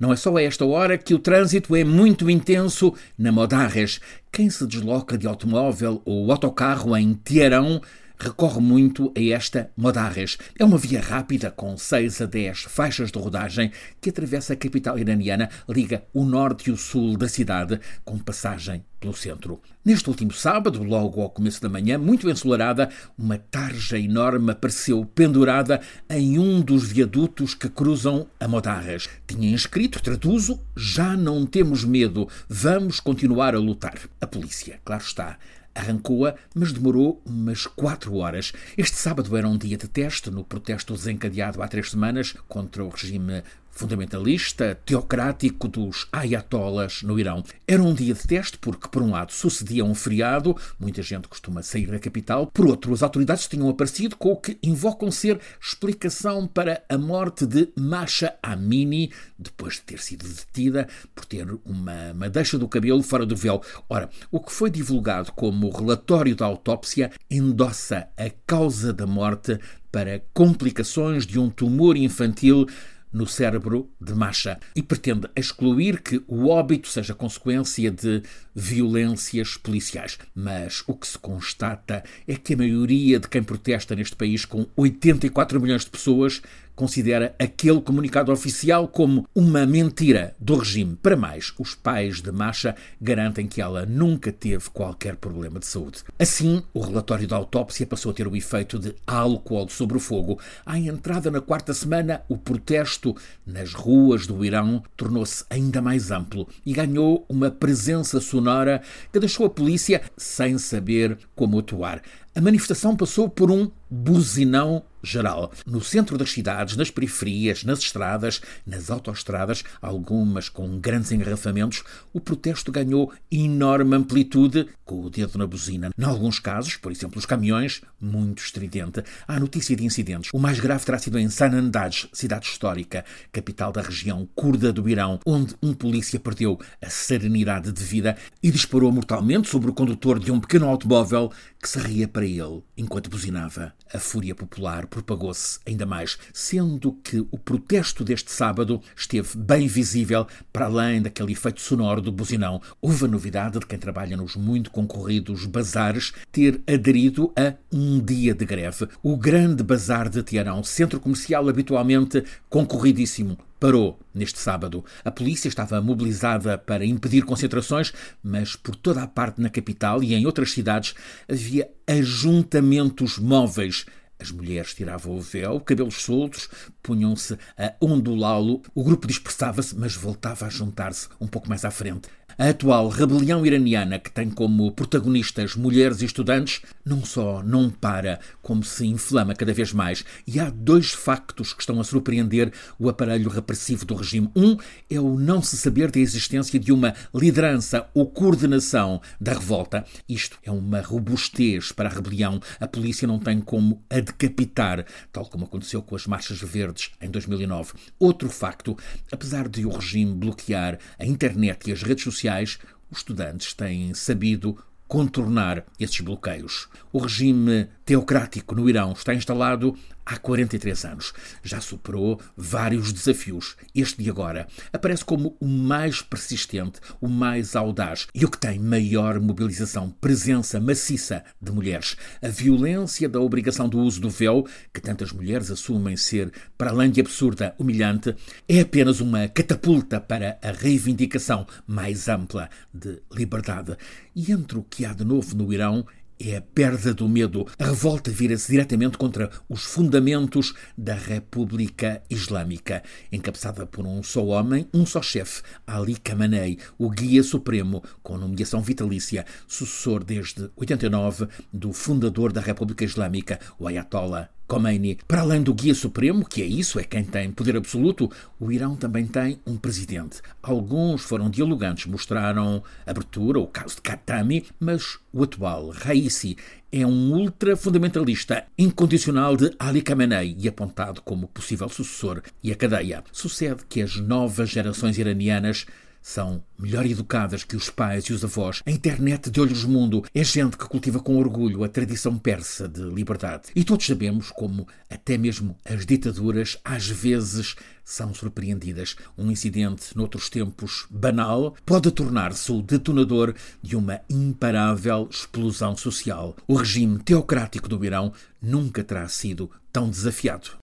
Não é só a esta hora que o trânsito é muito intenso na Modarres. Quem se desloca de automóvel ou autocarro em Teherão recorre muito a esta Modarres. É uma via rápida com 6 a 10 faixas de rodagem que atravessa a capital iraniana, liga o norte e o sul da cidade, com passagem pelo centro. Neste último sábado, logo ao começo da manhã, muito ensolarada, uma tarja enorme apareceu pendurada em um dos viadutos que cruzam a Modarres. Tinha escrito, traduzo, já não temos medo, vamos continuar a lutar. A polícia, claro está, Arrancou-a, mas demorou umas quatro horas. Este sábado era um dia de teste no protesto desencadeado há três semanas contra o regime fundamentalista, teocrático dos ayatollahs no Irão. Era um dia de teste porque, por um lado, sucedia um feriado, muita gente costuma sair da capital, por outro, as autoridades tinham aparecido com o que invocam ser explicação para a morte de Masha Amini, depois de ter sido detida por ter uma madeixa do cabelo fora do véu. Ora, o que foi divulgado como relatório da autópsia endossa a causa da morte para complicações de um tumor infantil no cérebro de Masha e pretende excluir que o óbito seja consequência de violências policiais. Mas o que se constata é que a maioria de quem protesta neste país, com 84 milhões de pessoas, considera aquele comunicado oficial como uma mentira do regime. Para mais, os pais de Masha garantem que ela nunca teve qualquer problema de saúde. Assim, o relatório da autópsia passou a ter o efeito de álcool sobre o fogo. À entrada na quarta semana, o protesto nas ruas do Irão tornou-se ainda mais amplo e ganhou uma presença sonora que deixou a polícia sem saber como atuar. A manifestação passou por um buzinão geral. No centro das cidades, nas periferias, nas estradas, nas autoestradas, algumas com grandes engarrafamentos, o protesto ganhou enorme amplitude com o dedo na buzina. Em alguns casos, por exemplo, os caminhões, muito estridente. Há notícia de incidentes. O mais grave terá sido em Sanandaj, cidade histórica, capital da região curda do Irão, onde um polícia perdeu a serenidade de vida e disparou mortalmente sobre o condutor de um pequeno automóvel que se ria para ele enquanto buzinava. A fúria popular propagou-se ainda mais, sendo que o protesto deste sábado esteve bem visível para além daquele efeito sonoro do buzinão. Houve a novidade de quem trabalha nos muito concorridos bazares ter aderido a um dia de greve. O grande bazar de Teherão, centro comercial habitualmente concorridíssimo, parou neste sábado. A polícia estava mobilizada para impedir concentrações, mas por toda a parte na capital e em outras cidades havia ajuntamentos móveis. As mulheres tiravam o véu, cabelos soltos, punham-se a ondulá-lo. O grupo dispersava-se, mas voltava a juntar-se um pouco mais à frente. A atual rebelião iraniana, que tem como protagonistas mulheres e estudantes, não só não para, como se inflama cada vez mais. E há dois factos que estão a surpreender o aparelho repressivo do regime. Um é o não se saber da existência de uma liderança ou coordenação da revolta. Isto é uma robustez para a rebelião. A polícia não tem como a decapitar, tal como aconteceu com as marchas verdes em 2009. Outro facto, apesar de o regime bloquear a internet e as redes sociais, sociais, os estudantes têm sabido contornar esses bloqueios. O regime teocrático no Irão está instalado há 43 anos. Já superou vários desafios. Este de agora aparece como o mais persistente, o mais audaz e o que tem maior mobilização, presença maciça de mulheres. A violência da obrigação do uso do véu, que tantas mulheres assumem ser, para além de absurda, humilhante, é apenas uma catapulta para a reivindicação mais ampla de liberdade. E entre o que há de novo no Irão é a perda do medo. A revolta vira-se diretamente contra os fundamentos da República Islâmica, encabeçada por um só homem, um só chefe, Ali Khamenei, o guia supremo, com nomeação vitalícia, sucessor desde 89 do fundador da República Islâmica, o Ayatollah Khomeini. Para além do guia supremo, que é isso, é quem tem poder absoluto, o Irão também tem um presidente. Alguns foram dialogantes, mostraram abertura, o caso de Khatami, mas o atual, Raisi, é um ultra-fundamentalista incondicional de Ali Khamenei e apontado como possível sucessor e a cadeia. Sucede que as novas gerações iranianas são melhor educadas que os pais e os avós. A internet de olhos mundo é gente que cultiva com orgulho a tradição persa de liberdade. E todos sabemos como até mesmo as ditaduras às vezes são surpreendidas. Um incidente, noutros tempos banal, pode tornar-se o detonador de uma imparável explosão social. O regime teocrático do Irão nunca terá sido tão desafiado.